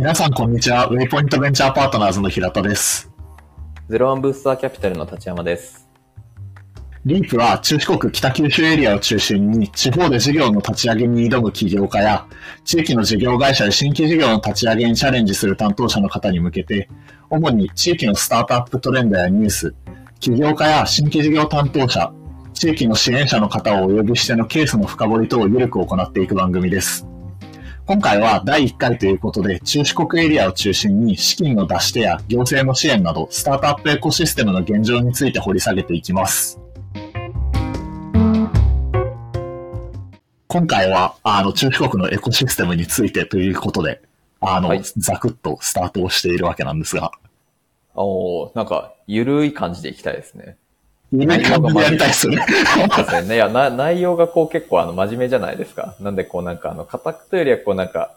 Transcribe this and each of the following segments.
皆さん、こんにちは。ウェイポイントベンチャーパートナーズの平田です。ゼロワンブースターキャピタルの立山です。リープは中四国北九州エリアを中心に地方で事業の立ち上げに挑む起業家や地域の事業会社で新規事業の立ち上げにチャレンジする担当者の方に向けて主に地域のスタートアップトレンドやニュース、起業家や新規事業担当者、地域の支援者の方をお呼びしてのケースの深掘り等を緩く行っていく番組です。今回は第1回ということで、中四国エリアを中心に資金の出し手や行政の支援など、スタートアップエコシステムの現状について掘り下げていきます。今回は、あの、中四国のエコシステムについてということで、あの、はいざくっとスタートをしているわけなんですが、おーなんか、ゆるい感じでいきたいですね。いい感じでやりたいですよね。そうですね。いや、な、内容がこう結構あの、真面目じゃないですか。なんでこうなんかあの、固くというよりはこうなんか、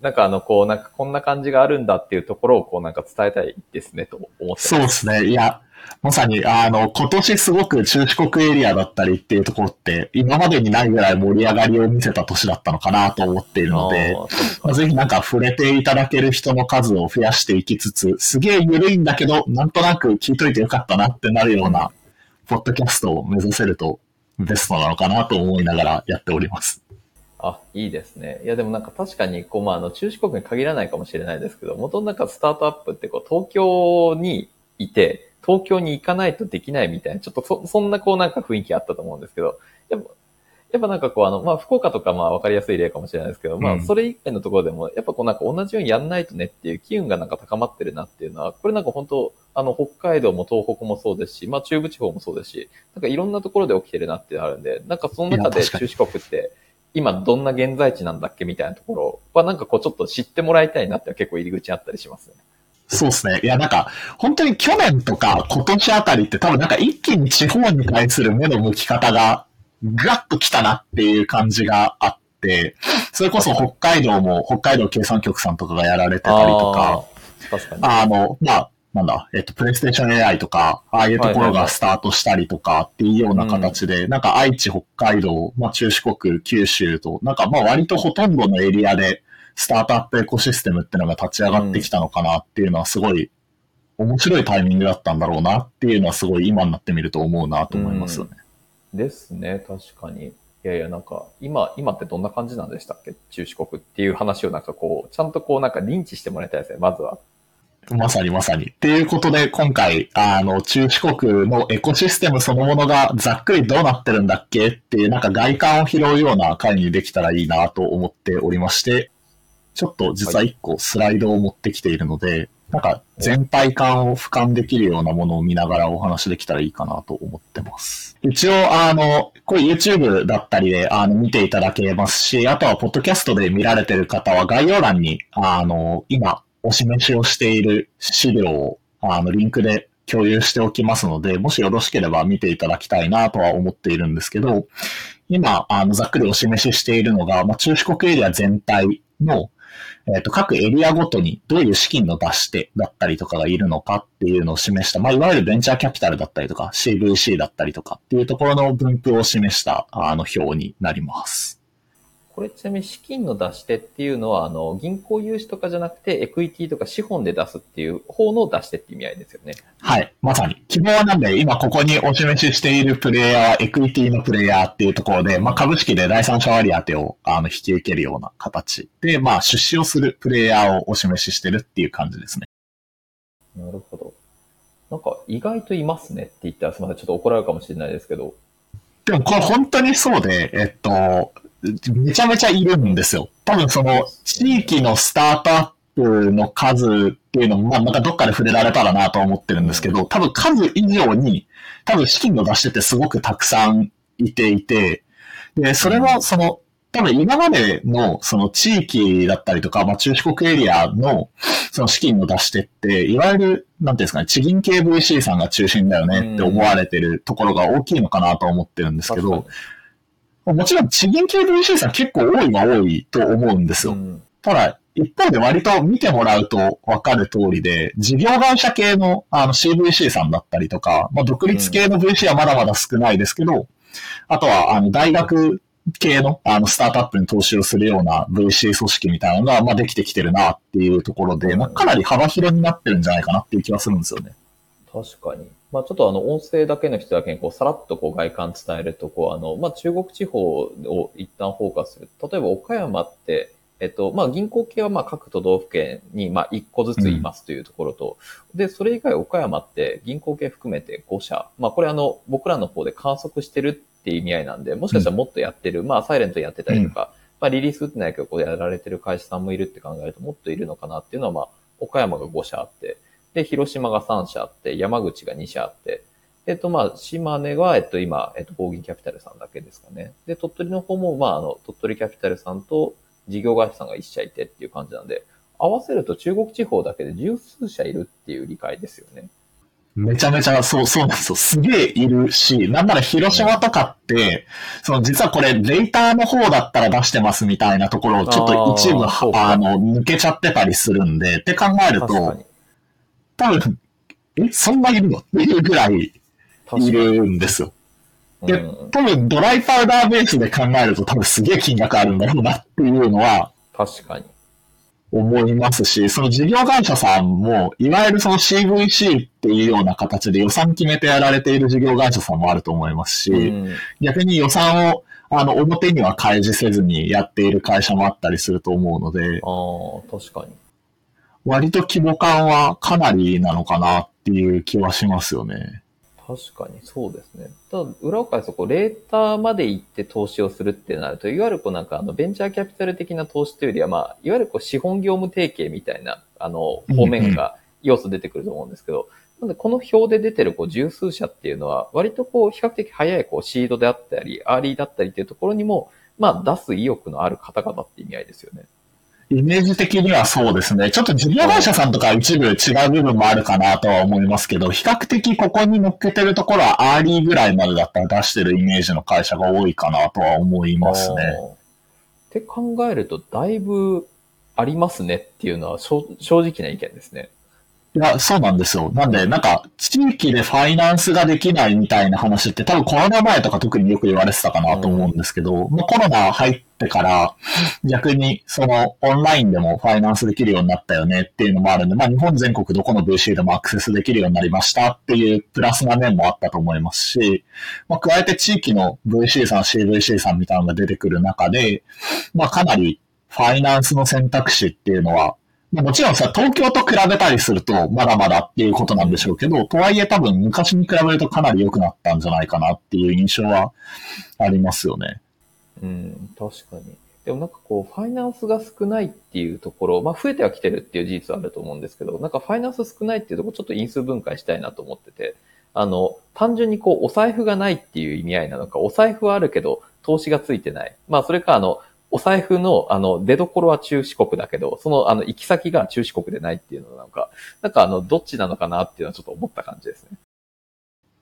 なんかあの、こうなんかこんな感じがあるんだっていうところをこうなんか伝えたいですねと思ってそうま。ですすね。いや、まさに、あの、今年すごく中四国エリアだったりっていうところって、今までにないぐらい盛り上がりを見せた年だったのかなと思っているので、まあぜひなんか触れていただける人の数を増やしていきつつ、すげえ緩いんだけど、なんとなく聞いといてよかったなってなるような、ポッドキャストを目指せるとベストなのかなと思いながらやっております。あ、いいですね。いや、でもなんか確かに、こう、まあ、あの、中四国に限らないかもしれないですけど、元々なんかスタートアップって、こう、東京にいて、東京に行かないとできないみたいな、ちょっとそ、そんなこうなんか雰囲気あったと思うんですけど、やっぱ、やっぱなんかこう、あの、まあ、福岡とかまあ、わかりやすい例かもしれないですけど、まあ、うんそれ以外のところでも、やっぱこうなんか同じようにやんないとねっていう機運がなんか高まってるなっていうのは、これなんか本当、あの、北海道も東北もそうですし、まあ、中部地方もそうですし、なんかいろんなところで起きてるなってあるんで、なんかその中で中四国って、今どんな現在地なんだっけみたいなところはなんかこうちょっと知ってもらいたいなって結構入り口あったりしますよね。そうですね。いや、なんか、本当に去年とか今年あたりって多分なんか一気に地方に対する目の向き方がガッと来たなっていう感じがあって、それこそ北海道も北海道経産局さんとかがやられてたりとか、あ。あの、まあ、なんだ、えっと、プレイステーション AI とか、ああいうところがスタートしたりとかっていうような形で、なんか愛知、北海道、まあ中四国、九州と、なんかまあ割とほとんどのエリアで、スタートアップエコシステムってのが立ち上がってきたのかなっていうのはすごい面白いタイミングだったんだろうなっていうのはすごい今になってみると思うなと思いますよね。ですね、確かに。いやいや、なんか、今、今ってどんな感じなんでしたっけ？中四国っていう話をなんかこう、ちゃんとこうなんか認知してもらいたいですね、まずは。まさにまさに。っていうことで、今回、あの、中四国のエコシステムそのものがざっくりどうなってるんだっけ？っていう、なんか外観を拾うような回にできたらいいなと思っておりまして、ちょっと実は一個スライドを持ってきているので、なんか全体感を俯瞰できるようなものを見ながらお話できたらいいかなと思ってます。一応、あの、これ YouTube だったりで、あの、見ていただけますし、あとは、ポッドキャストで見られてる方は概要欄に、あの、今、お示しをしている資料を、あの、リンクで共有しておきますので、もしよろしければ見ていただきたいなとは思っているんですけど、今、あの、ざっくりお示ししているのが、まあ、中四国エリア全体の、えっ、と、各エリアごとにどういう資金の出し手だったりとかがいるのかっていうのを示した、まあ、いわゆるベンチャーキャピタルだったりとか、CVC だったりとかっていうところの分布を示した、あの、表になります。これちなみに資金の出し手っていうのは、あの、銀行融資とかじゃなくて、エクイティとか資本で出すっていう方の出し手って意味合いですよね。はい。まさに。希望はなんで、今ここにお示ししているプレイヤーはエクイティのプレイヤーっていうところで、まあ、株式で第三者割当てをあの引き受けるような形で、まあ、出資をするプレイヤーをお示ししてるっていう感じですね。なるほど。なんか、意外といますねって言ったらすみません。ちょっと怒られるかもしれないですけど。でもこれ本当にそうで、えっと、めちゃめちゃいるんですよ。多分その地域のスタートアップの数っていうのも、まあまたどっかで触れられたらなとは思ってるんですけど、多分数以上に、多分資金の出し手ってすごくたくさんいていて、で、それはその、多分今までのその地域だったりとか、まあ中四国エリアのその資金の出し手って、いわゆる、なんていうんですかね、地銀系 VC さんが中心だよねって思われてるところが大きいのかなと思ってるんですけど、もちろん地銀系 VC さん結構多いは多いと思うんですよ。にうんただ、一方で割と見てもらうとわかる通りで、事業会社系のあの CVC さんだったりとか、まあ、独立系の VC はまだまだ少ないですけど、あとはあの大学系のあのスタートアップに投資をするような VC 組織みたいなのが、まあ、できてきてるなっていうところで、まあ、かなり幅広になってるんじゃないかなっていう気はするんですよね。確かに。まあちょっとあの、音声だけの人だけにこう、さらっとこう、外観伝えると、こう、あの、まあ中国地方を一旦フォーカスする。例えば岡山って、えっと、まあ銀行系はまあ各都道府県にまあ1個ずついますというところと、うん、で、それ以外岡山って銀行系含めて5社。まあこれあの、僕らの方で観測してるっていう意味合いなんで、もしかしたらもっとやってる、うん、まあサイレントやってたりとか、うん、まあリリース打ってないけどこうやられてる会社さんもいるって考えるともっといるのかなっていうのはまあ、岡山が5社あって、で、広島が3社あって、山口が2社あって、えっと、まあ、島根は、えっと、今、えっと、合銀キャピタルさんだけですかね。で、鳥取の方も、まあ、あの、鳥取キャピタルさんと事業会社さんが1社いてっていう感じなんで、合わせると中国地方だけで十数社いるっていう理解ですよね。めちゃめちゃ、そう、そうなんですよ。すげえいるし、なんなら広島とかって、その実はこれ、レーターの方だったら出してますみたいなところをちょっと一部、あの、抜けちゃってたりするんで、って考えると、多分、え、そんないるの？っていうぐらいいるんですよ。で、多分ドライパウダーベースで考えると多分すげえ金額あるんだろうなっていうのは、確かに。思いますし、その事業会社さんも、いわゆるその CVC っていうような形で予算決めてやられている事業会社さんもあると思いますし、うん、逆に予算をあの表には開示せずにやっている会社もあったりすると思うので、ああ、確かに。割と規模感はかなりなのかなっていう気はしますよね。確かにそうですね。ただ、裏を返すと、こう、レーターまで行って投資をするってなると、いわゆるこうなんか、あの、ベンチャーキャピタル的な投資というよりは、まあ、いわゆるこう、資本業務提携みたいな、あの、方面が、要素出てくると思うんですけど、なので、この表で出てる、こう、十数社っていうのは、割とこう、比較的早い、こう、シードであったり、アーリーだったりっていうところにも、まあ、出す意欲のある方々って意味合いですよね。イメージ的にはそうですね。ちょっと事業会社さんとか一部違う部分もあるかなとは思いますけど、比較的ここに乗っけてるところはアーリーぐらいまでだったら出してるイメージの会社が多いかなとは思いますね。って考えると、だいぶありますねっていうのは正直な意見ですね。いや、そうなんですよ。なんで、なんか、地域でファイナンスができないみたいな話って多分コロナ前とか特によく言われてたかなと思うんですけど、うん、まあ、コロナ入ってから逆にそのオンラインでもファイナンスできるようになったよねっていうのもあるんで、まあ日本全国どこの VC でもアクセスできるようになりましたっていうプラスな面もあったと思いますし、まあ加えて地域の VC さん、CVC さんみたいなのが出てくる中で、まあかなりファイナンスの選択肢っていうのはもちろんさ、東京と比べたりすると、まだまだっていうことなんでしょうけど、とはいえ多分昔に比べるとかなり良くなったんじゃないかなっていう印象はありますよね。うん、確かに。でもなんかこう、ファイナンスが少ないっていうところ、まあ増えてはきてるっていう事実はあると思うんですけど、なんかファイナンス少ないっていうところちょっと因数分解したいなと思ってて、あの、単純にこう、お財布がないっていう意味合いなのか、お財布はあるけど、投資がついてない。まあそれかあの、お財布の、あの、出所は中四国だけど、その、あの、行き先が中四国でないっていうのなんか、なんかあの、どっちなのかなっていうのはちょっと思った感じですね。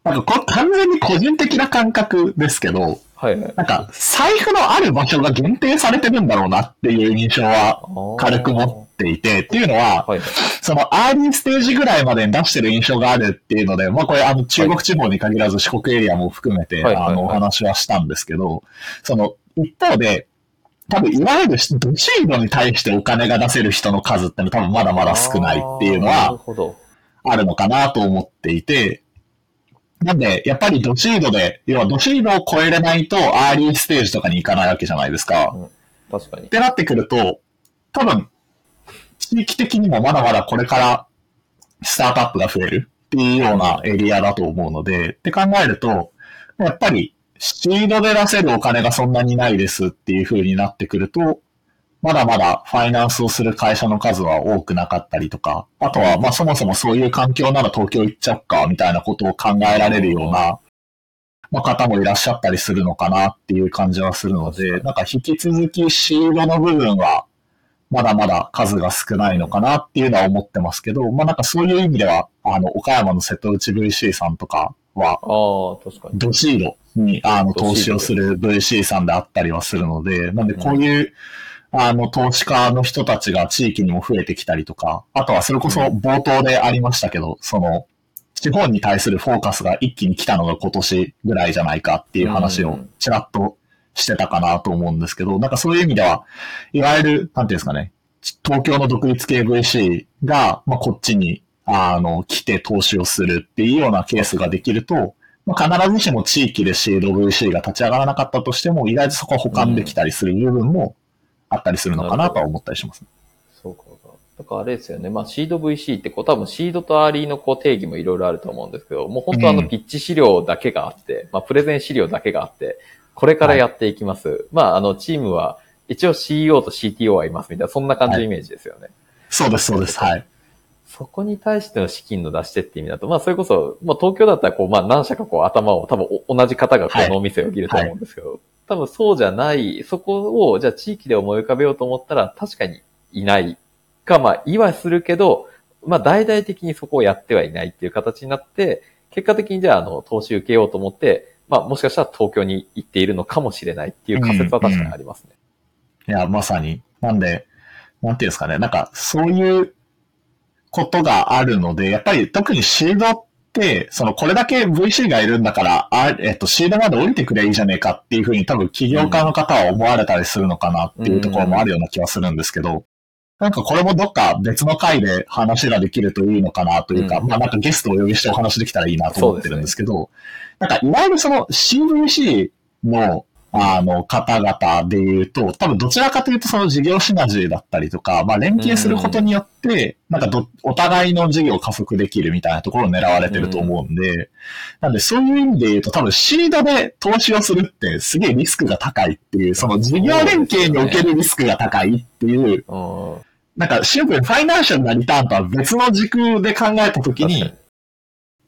なんかこ、完全に個人的な感覚ですけど、はい、はい、なんか、財布のある場所が限定されてるんだろうなっていう印象は軽く持っていて、っていうのは、はい、そのアーリーステージぐらいまでに出してる印象があるっていうので、まあこれあの中国地方に限らず四国エリアも含めて、あのお話はしたんですけど、その一方で、多分、いわゆるドシードに対してお金が出せる人の数ってのは多分まだまだ少ないっていうのは、あるのかなと思っていて、なんで、やっぱりドシードで、要はドシードを超えれないと、アーリーステージとかに行かないわけじゃないですか。うん、確かに。ってなってくると、多分、地域的にもまだまだこれからスタートアップが増えるっていうようなエリアだと思うので、って考えると、やっぱりシードで出せるお金がそんなにないですっていう風になってくると、まだまだファイナンスをする会社の数は多くなかったりとか、あとは、まあそもそもそういう環境なら東京行っちゃおっか、みたいなことを考えられるような、まあ、方もいらっしゃったりするのかなっていう感じはするので、なんか引き続きシードの部分は、まだまだ数が少ないのかなっていうのは思ってますけど、まあなんかそういう意味では、あの、岡山の瀬戸内 VC さんとかは、ああ、確かに。ドシードに、あの、投資をする VC さんであったりはするので、なんでこういう、あの、投資家の人たちが地域にも増えてきたりとか、あとはそれこそ冒頭でありましたけど、その、地方に対するフォーカスが一気に来たのが今年ぐらいじゃないかっていう話をちらっとしてたかなと思うんですけど、なんかそういう意味では、いわゆる、なんていうんですかね、東京の独立系 VC が、まあ、こっちに、あの、来て投資をするっていうようなケースができると、まあ、必ずしも地域でシード VC が立ち上がらなかったとしても、意外とそこは保管できたりする部分もあったりするのかなとは思ったりします、ね、そうか。だからあれですよね。まあ、シード VC ってこう、多分シードとアーリーのこう定義もいろいろあると思うんですけど、もう本当あのピッチ資料だけがあって、うん、まあ、プレゼン資料だけがあって、これからやっていきます。はい、まあ、あの、チームは、一応 CEO と CTO はいますみたいな、そんな感じのイメージですよね。はい、そうです、そうです。はい。そこに対しての資金の出し手って意味だと、まあ、それこそ、まあ、東京だったら、こう、まあ、何社かこう、頭を、多分、同じ方がこのお店を切ると思うんですけど、はいはい、多分そうじゃない、そこを、じゃあ地域で思い浮かべようと思ったら、確かにいないか、まあ、言はするけど、まあ、大々的にそこをやってはいないっていう形になって、結果的にじゃあ、あの、投資受けようと思って、まあ、もしかしたら東京に行っているのかもしれないっていう仮説は確かにありますね。うんうん、いや、まさに。なんで、なんていうんですかね。なんか、そういうことがあるので、やっぱり特にシードって、その、これだけ VC がいるんだから、あえっと、シードまで降りてくれいいじゃねえかっていうふうに多分起業家の方は思われたりするのかなっていうところもあるような気はするんですけど、なんかこれもどっか別の回で話ができるといいのかなというか、うん、まあなんかゲストをお呼びしてお話できたらいいなと思ってるんですけど、ね、なんかいわゆるその CVC のあの、方々で言うと、多分どちらかというとその事業シナジーだったりとか、まあ連携することによって、なんかど、お互いの事業を加速できるみたいなところを狙われてると思うんで、なんでそういう意味で言うと多分シードで投資をするってすげえリスクが高いっていう、その事業連携におけるリスクが高いっていう、なんかシンプルにファイナンシャルなリターンとは別の軸で考えたときに、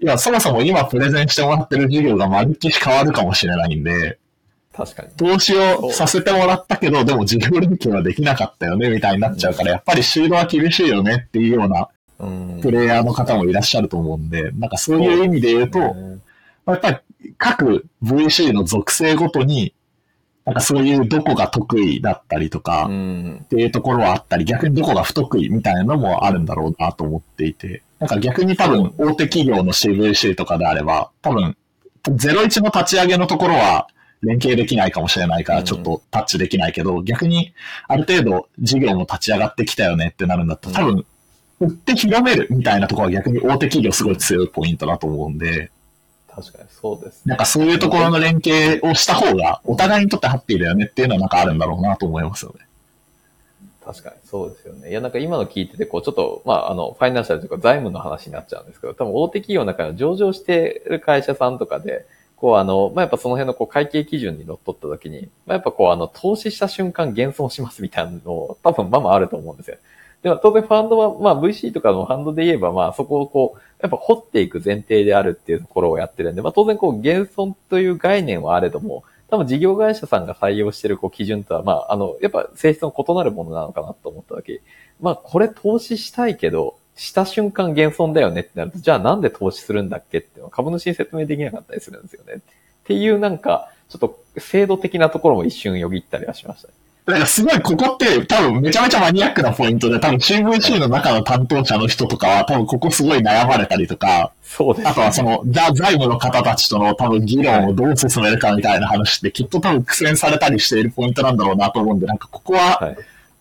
いや、そもそも今プレゼンしてもらってる事業がまるっきり変わるかもしれないんで、確かに。投資をさせてもらったけど、でも事業連携はできなかったよね、みたいになっちゃうから、やっぱりシードは厳しいよねっていうような、プレイヤーの方もいらっしゃると思うんで、なんかそういう意味で言うと、やっぱり各 VC の属性ごとに、なんかそういうどこが得意だったりとか、っていうところはあったり、逆にどこが不得意みたいなのもあるんだろうなと思っていて、なんか逆に多分大手企業の CVC とかであれば、多分01の立ち上げのところは連携できないかもしれないからちょっとタッチできないけど、逆にある程度事業も立ち上がってきたよねってなるんだったら、多分売って広めるみたいなところは逆に大手企業すごい強いポイントだと思うんで、確かにそうです、ね。なんかそういうところの連携をした方が、お互いにとってハッピーだよねっていうのはなんかあるんだろうなと思いますよね。確かにそうですよね。いや、なんか今の聞いてて、こう、ちょっと、まあ、あの、ファイナンシャルというか財務の話になっちゃうんですけど、多分大手企業の中の上場してる会社さんとかで、こう、あの、まあ、やっぱその辺のこう会計基準にのっとった時に、まあ、やっぱこう、あの、投資した瞬間減損しますみたいなのを多分まあまあると思うんですよ。でも当然ファンドは、まあ VC とかのファンドで言えば、まあそこをこう、やっぱ掘っていく前提であるっていうところをやってるんで、まあ当然こう減損という概念はあれども、多分事業会社さんが採用してるこう基準とは、まああの、やっぱ性質の異なるものなのかなと思った時、まあこれ投資したいけど、した瞬間減損だよねってなると、じゃあなんで投資するんだっけって株主に説明できなかったりするんですよね。っていうなんか、ちょっと制度的なところも一瞬よぎったりはしましたね。なんかすごいここって多分めちゃめちゃマニアックなポイントで、多分 CVC の中の担当者の人とかは多分ここすごい悩まれたりとか、そうです、ね、あとはその、ザ・財務の方たちとの多分議論をどう進めるかみたいな話ってきっと多分苦戦されたりしているポイントなんだろうなと思うんで、なんかここは、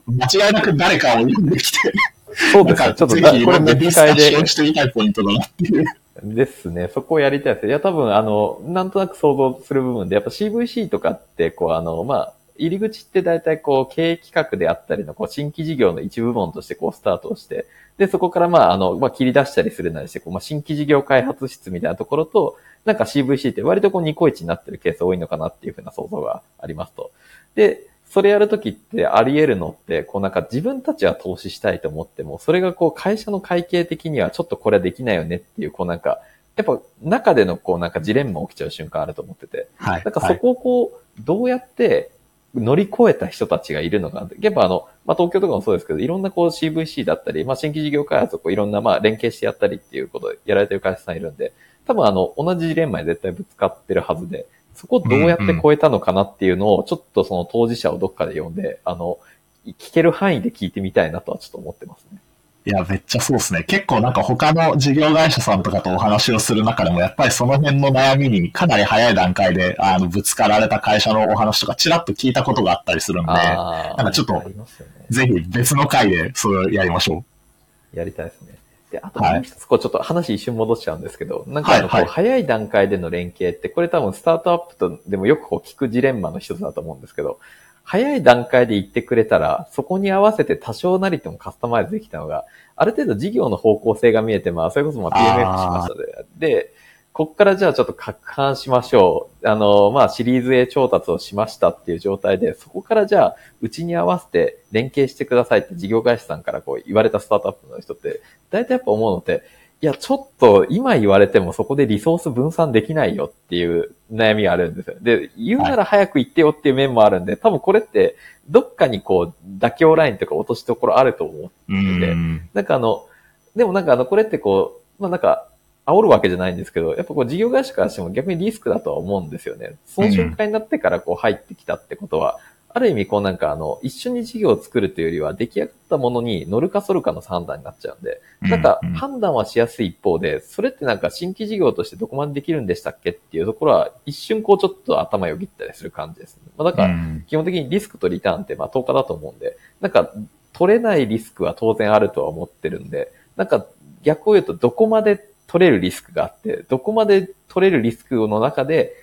間違いなく誰かを呼んできて、そうですね。ちょっとぜひいろんなディスカッションしてみたいポイントだなっていう。ですね。そこをやりたいです。いや、多分、あの、なんとなく想像する部分で、やっぱ CVC とかって、こう、あの、まあ、入り口って大体こう、経営企画であったりの、こう、新規事業の一部門としてこう、スタートをして、で、そこからまあ、あの、まあ、切り出したりするなりして、こう、まあ、新規事業開発室みたいなところと、なんか CVC って割とこう、ニコイチになってるケース多いのかなっていうふうな想像がありますと。で、それやるときってあり得るのって、こうなんか自分たちは投資したいと思っても、それがこう会社の会計的にはちょっとこれはできないよねっていう、こうなんか、やっぱ中でのこうなんかジレンマ起きちゃう瞬間あると思ってて。はい。なんかそこをこう、どうやって乗り越えた人たちがいるのかなって。やっぱあの、まあ、東京とかもそうですけど、いろんなこう CVC だったり、まあ、新規事業開発をこういろんなまあ連携してやったりっていうことをやられてる会社さんいるんで、多分あの、同じジレンマに絶対ぶつかってるはずで、そこをどうやって超えたのかなっていうのを、ちょっとその当事者をどっかで読んで、あの、聞ける範囲で聞いてみたいなとはちょっと思ってますね。いや、めっちゃそうですね。結構なんか他の事業会社さんとかとお話をする中でも、やっぱりその辺の悩みにかなり早い段階で、あの、ぶつかられた会社のお話とかちらっと聞いたことがあったりするんで、なんかちょっと、ぜひ別の回でそれをやりましょう。やりたいですね。で、あともう一つ、こう、ちょっと話一瞬戻しちゃうんですけど、なんかあの、こう、早い段階での連携って、これ多分スタートアップとでもよくこう聞くジレンマの一つだと思うんですけど、早い段階で言ってくれたら、そこに合わせて多少なりともカスタマイズできたのが、ある程度事業の方向性が見えて、まあ、それこそまあ PMF しましたで。で、こっからじゃあちょっと拡販しましょう。あの、まあ、シリーズ A 調達をしましたっていう状態で、そこからじゃあ、うちに合わせて連携してくださいって事業会社さんからこう言われたスタートアップの人って、大体やっぱ思うのって、いや、ちょっと今言われてもそこでリソース分散できないよっていう悩みがあるんですよ。で、言うなら早く言ってよっていう面もあるんで、多分これってどっかにこう妥協ラインとか落としどころあると思ってて、なんかあの、でもなんかあの、これってこう、まあなんか、煽るわけじゃないんですけど、やっぱこう事業会社からしても逆にリスクだとは思うんですよね。その瞬間になってからこう入ってきたってことは、ある意味こうなんかあの、一緒に事業を作るというよりは出来上がったものに乗るか反るかの判断になっちゃうんで、なんか判断はしやすい一方で、それってなんか新規事業としてどこまでできるんでしたっけっていうところは一瞬こうちょっと頭よぎったりする感じですね。まあだから基本的にリスクとリターンってまあ10日だと思うんで、なんか取れないリスクは当然あるとは思ってるんで、なんか逆を言うとどこまで取れるリスクがあって、どこまで取れるリスクの中で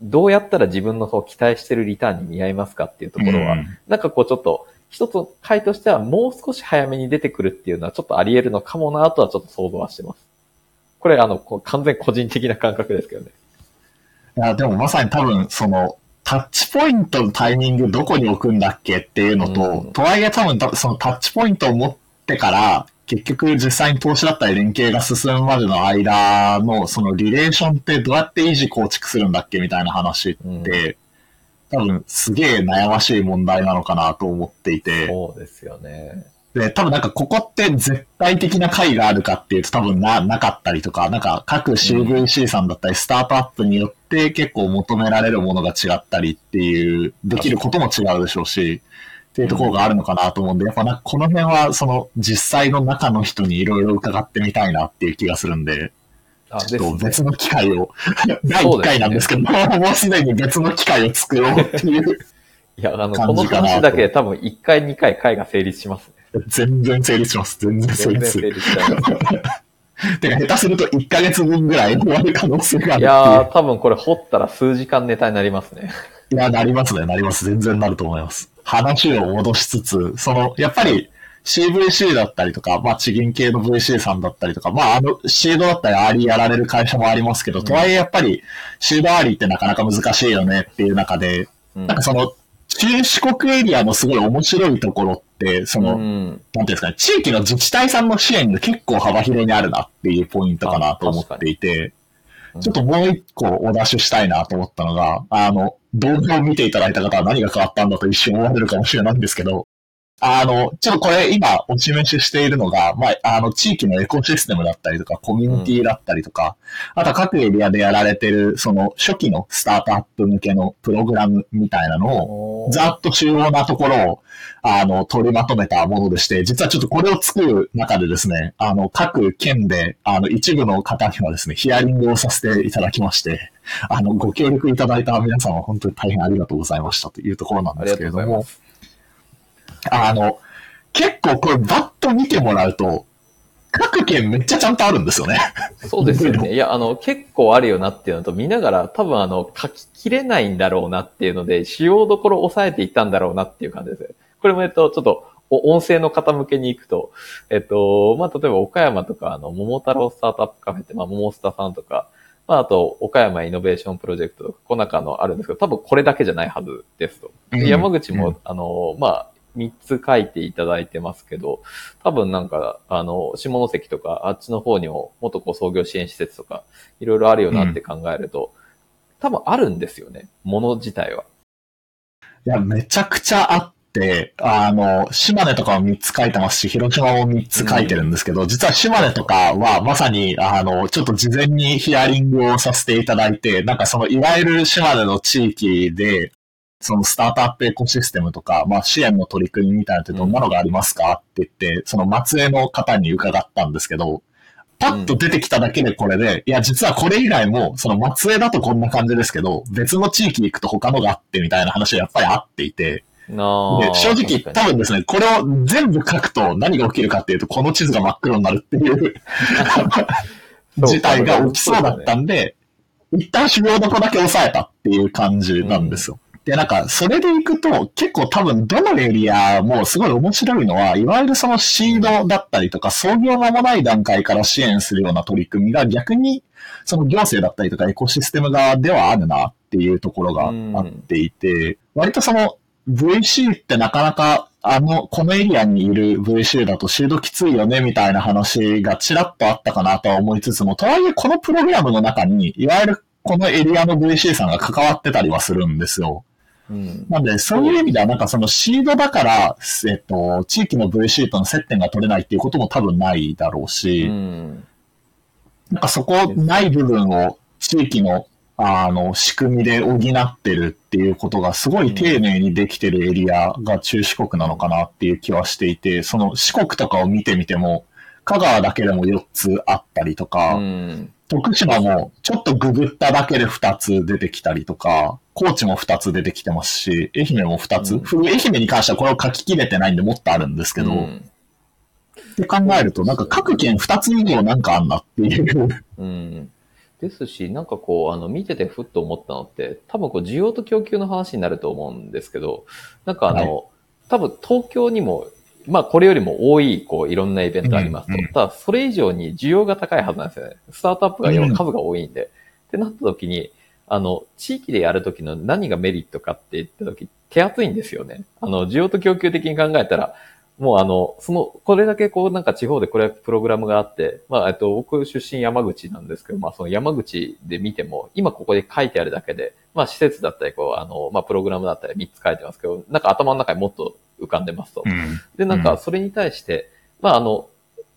どうやったら自分の期待してるリターンに見合いますかっていうところは、うん、なんかこうちょっと、一つ回としてはもう少し早めに出てくるっていうのはちょっとあり得るのかもなとはちょっと想像はしてます。これあの、完全個人的な感覚ですけどね。いや、でもまさに多分その、タッチポイントのタイミングどこに置くんだっけっていうのと、うん、とはいえ多分そのタッチポイントを持ってから、結局実際に投資だったり連携が進むまでの間のそのリレーションってどうやって維持構築するんだっけみたいな話って、うん、多分すげえ悩ましい問題なのかなと思っていて。そうですよね。で、多分なんかここって絶対的な解があるかっていうと多分な、なかったりとか、なんか各 CVC さんだったりスタートアップによって結構求められるものが違ったりっていう、できることも違うでしょうし、っていうところがあるのかなと思うんで、やっぱなこの辺はその実際の中の人にいろいろ伺ってみたいなっていう気がするんで、ちょっと別の機会を、第1回なんですけど、ね、もうすでに別の機会を作ろうっていう。いや、あの、この話だけで多分1回2回回が成立しますね。全然成立します。全然成立する。全然成立します。てか、下手すると1ヶ月分ぐらい終わる可能性があるいやー、多分これ掘ったら数時間ネタになりますね。いや、なりますね、なります。全然なると思います。話を戻しつつ、その、やっぱり CVC だったりとか、まあ地銀系の VC さんだったりとか、まああの、シードだったりアーリーやられる会社もありますけど、うん、とはいえやっぱりシードアーリーってなかなか難しいよねっていう中で、うん、なんかその、中四国エリアのすごい面白いところって、その、うん、なんていうんですかね、地域の自治体さんの支援が結構幅広にあるなっていうポイントかなと思っていて、ちょっともう一個お出ししたいなと思ったのが、あの、動画を見ていただいた方は何が変わったんだと一瞬思われるかもしれないんですけど、あの、ちょっとこれ今お示ししているのが、まあ、あの、地域のエコシステムだったりとか、コミュニティだったりとか、うん、あとは各エリアでやられてる、その初期のスタートアップ向けのプログラムみたいなのを、ざっと主要なところを、あの、取りまとめたものでして、実はちょっとこれを作る中でですね、あの、各県で、あの、一部の方にはですね、ヒアリングをさせていただきまして、あの、ご協力いただいた皆さんは本当に大変ありがとうございましたというところなんですけれども、あの、結構これバッと見てもらうと、各県めっちゃちゃんとあるんですよね。そうですよね。いや、あの、結構あるよなっていうのと、見ながら多分あの、書ききれないんだろうなっていうので、使用どころを抑えていったんだろうなっていう感じですこれもえっと、ちょっと、音声の方向けに行くと、えっと、まあ、例えば岡山とか、あの、桃太郎スタートアップカフェって、まあ、桃スタさんとか、まあ、あと、岡山イノベーションプロジェクトとか、この中のあるんですけど、多分これだけじゃないはずですと。山口も、うん、あの、まあ、3つ書いていただいてますけど、多分なんか、あの、下関とか、あっちの方にも、元こう創業支援施設とか、いろいろあるよなって考えると、うん、多分あるんですよね、もの自体は。いや、めちゃくちゃあって、あの、島根とかも3つ書いてますし、広島も3つ書いてるんですけど、うん、実は島根とかはまさに、あの、ちょっと事前にヒアリングをさせていただいて、なんかその、いわゆる島根の地域で、そのスタートアップエコシステムとか、まあ支援の取り組みみたいなってどんなのがありますかって言って、その松江の方に伺ったんですけど、パッと出てきただけでこれで、いや、実はこれ以外も、その松江だとこんな感じですけど、別の地域に行くと他のがあってみたいな話はやっぱりあっていて、なで正直多分ですね、これを全部書くと何が起きるかっていうと、この地図が真っ黒になるっていう 事態が起きそうだったんで、一旦主要どこだけ抑えたっていう感じなんですよ。で、なんか、それでいくと、結構多分どのエリアもすごい面白いのは、いわゆるそのシードだったりとか、創業間もない段階から支援するような取り組みが逆に、その行政だったりとかエコシステム側ではあるなっていうところがあっていて、割とその VC ってなかなか、あの、このエリアにいる VC だとシードきついよねみたいな話がちらっとあったかなとは思いつつも、とはいえこのプログラムの中に、いわゆるこのエリアの VC さんが関わってたりはするんですよ。うん、なんで、そういう意味では、なんかそのシードだから、えっと、地域の VC との接点が取れないっていうことも多分ないだろうし、うん、なんかそこない部分を地域の、あの、仕組みで補ってるっていうことがすごい丁寧にできてるエリアが中四国なのかなっていう気はしていて、その四国とかを見てみても、香川だけでも4つあったりとか、うん徳島もちょっとググっただけで2つ出てきたりとか、高知も2つ出てきてますし、愛媛も2つ。うん、愛媛に関してはこれを書ききれてないんでもっとあるんですけど、うん、って考えると、なんか各県2つ以上なんかあんなっていう。うん。ですし、なんかこう、あの、見ててふっと思ったのって、多分こう、需要と供給の話になると思うんですけど、なんかあの、はい、多分東京にもまあ、これよりも多い、こう、いろんなイベントありますと。うんうん、ただ、それ以上に需要が高いはずなんですよね。スタートアップが今数が多いんで。うん、ってなった時に、あの、地域でやるときの何がメリットかって言ったとき、手厚いんですよね。あの、需要と供給的に考えたら、もうあの、その、これだけこうなんか地方でこれプログラムがあって、まあ、えっと、僕出身山口なんですけど、まあその山口で見ても、今ここで書いてあるだけで、まあ施設だったり、こう、あの、まあプログラムだったり3つ書いてますけど、なんか頭の中にもっと浮かんでますと。うん、で、なんかそれに対して、まああの、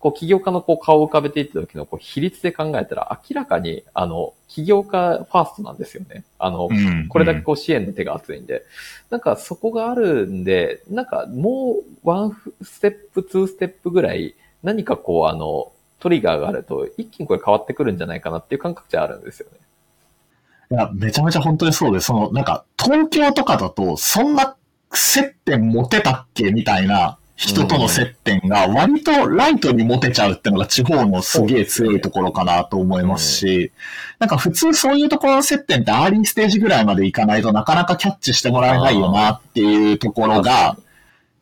こう、起業家のこう顔を浮かべていった時のこう比率で考えたら、明らかに、あの、起業家ファーストなんですよね。あの、これだけこう支援の手が厚いんで。なんかそこがあるんで、なんかもうワンステップ、ツーステップぐらい、何かこう、あの、トリガーがあると、一気にこれ変わってくるんじゃないかなっていう感覚じゃあるんですよね。いや、めちゃめちゃ本当にそうで、その、なんか、東京とかだと、そんな接点持てたっけ？みたいな人との接点が割とライトに持てちゃうっていうのが地方のすげえ強いところかなと思いますし、なんか普通そういうところの接点ってアーリーステージぐらいまでいかないとなかなかキャッチしてもらえないよなっていうところが、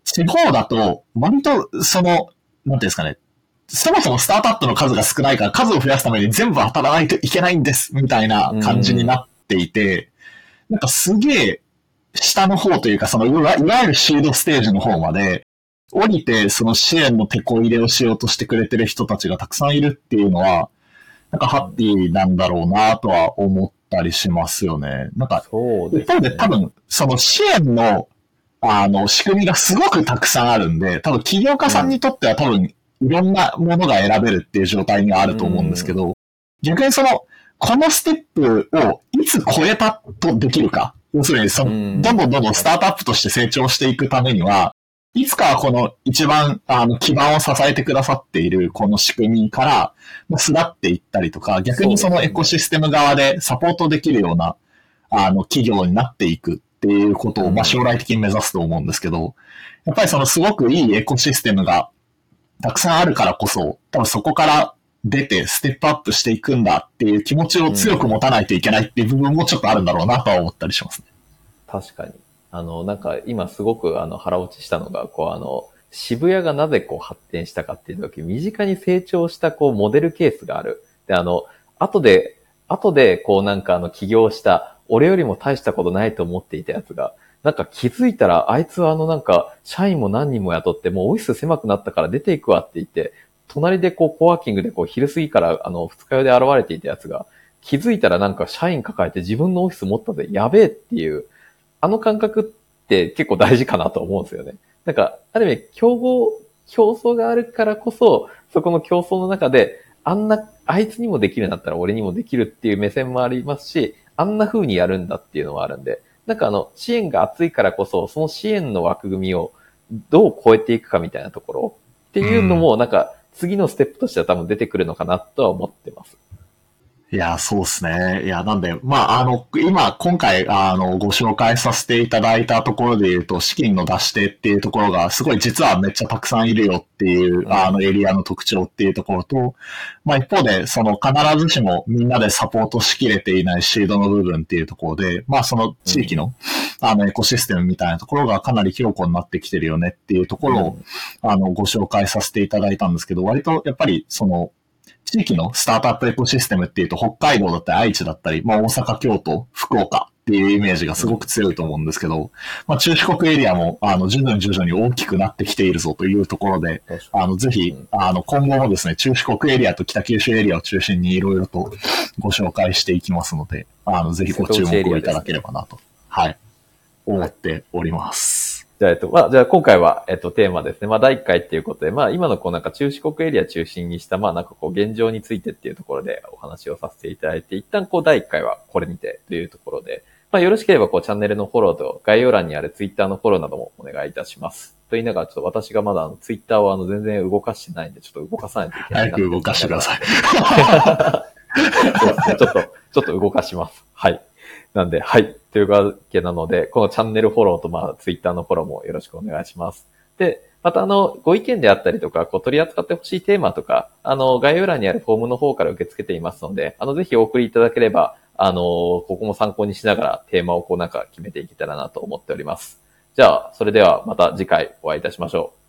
地方だと割とその、なんていうんですかね、そもそもスタートアップの数が少ないから数を増やすために全部当たらないといけないんです、みたいな感じになっていて、なんかすげえ下の方というか、そのいわゆるシードステージの方まで、降りてその支援の手こ入れをしようとしてくれてる人たちがたくさんいるっていうのは、なんかハッピーなんだろうなとは思ったりしますよね。なんか、一方で多分、その支援の、あの、仕組みがすごくたくさんあるんで、多分起業家さんにとっては多分、いろんなものが選べるっていう状態にはあると思うんですけど、逆にその、このステップをいつ超えたとできるか。要するに、その、どんどんどんどんスタートアップとして成長していくためには、いつかはこの一番あの基盤を支えてくださっているこの仕組みから、巣立っていったりとか、逆にそのエコシステム側でサポートできるような、あの企業になっていくっていうことを、まあ将来的に目指すと思うんですけど、やっぱりそのすごくいいエコシステムがたくさんあるからこそ、多分そこから出てステップアップしていくんだっていう気持ちを強く持たないといけないっていう部分もちょっとあるんだろうなとは思ったりしますね。確かに。あの、なんか今すごくあの腹落ちしたのが、こうあの、渋谷がなぜこう発展したかっていう時、身近に成長したこうモデルケースがある。で、あの、後で、後でこうなんかあの起業した、俺よりも大したことないと思っていたやつが、なんか気づいたら、あいつはあのなんか、社員も何人も雇って、もうオフィス狭くなったから出ていくわって言って、隣でこう、コワーキングでこう、昼過ぎからあの、二日酔いで現れていたやつが、気づいたらなんか社員抱えて自分のオフィス持ったぜ、やべえっていう、あの感覚って結構大事かなと思うんですよね。なんか、ある意味、競合、競争があるからこそ、そこの競争の中で、あんな、あいつにもできるんだったら俺にもできるっていう目線もありますし、あんな風にやるんだっていうのはあるんで、なんかあの、支援が厚いからこそ、その支援の枠組みをどう超えていくかみたいなところっていうのも、なんか、次のステップとしては多分出てくるのかなとは思ってます。いや、そうですね。いや、なんで、まあ、あの、今、今回、あの、ご紹介させていただいたところで言うと、資金の出し手っていうところが、すごい実はめっちゃたくさんいるよっていう、うん、あの、エリアの特徴っていうところと、まあ、一方で、その、必ずしもみんなでサポートしきれていないシードの部分っていうところで、まあ、その地域の、うん、あの、エコシステムみたいなところがかなり強固になってきてるよねっていうところを、うん、あの、ご紹介させていただいたんですけど、割と、やっぱり、その、地域のスタートアップエコシステムっていうと、北海道だったり愛知だったり、まあ大阪、京都、福岡っていうイメージがすごく強いと思うんですけど、まあ中四国エリアも、あの、徐々に徐々に大きくなってきているぞというところで、あの、ぜひ、あの、今後もですね、中四国エリアと北九州エリアを中心にいろいろとご紹介していきますので、あの、ぜひご注目をいただければなと、はい、思っております。じゃあ、えっと、まあ、じゃあ今回は、えっと、テーマですね。まあ、第1回っていうことで、まあ、今のこうなんか中四国エリア中心にした、まあ、なんかこう現状についてっていうところでお話をさせていただいて、一旦こう第1回はこれにてというところで、まあ、よろしければこうチャンネルのフォローと概要欄にあるツイッターのフォローなどもお願いいたします。と言いながら、ちょっと私がまだあのツイッターをあの全然動かしてないんで、ちょっと動かさないといけない早く動かしてください。そうですね。ちょっと、ちょっと動かします。はい。なんで、はい。というわけなので、このチャンネルフォローと、まあ、ツイッターのフォローもよろしくお願いします。で、また、あの、ご意見であったりとか、こう、取り扱ってほしいテーマとか、あの、概要欄にあるフォームの方から受け付けていますので、あの、ぜひお送りいただければ、あの、ここも参考にしながらテーマをこうなんか決めていけたらなと思っております。じゃあ、それではまた次回お会いいたしましょう。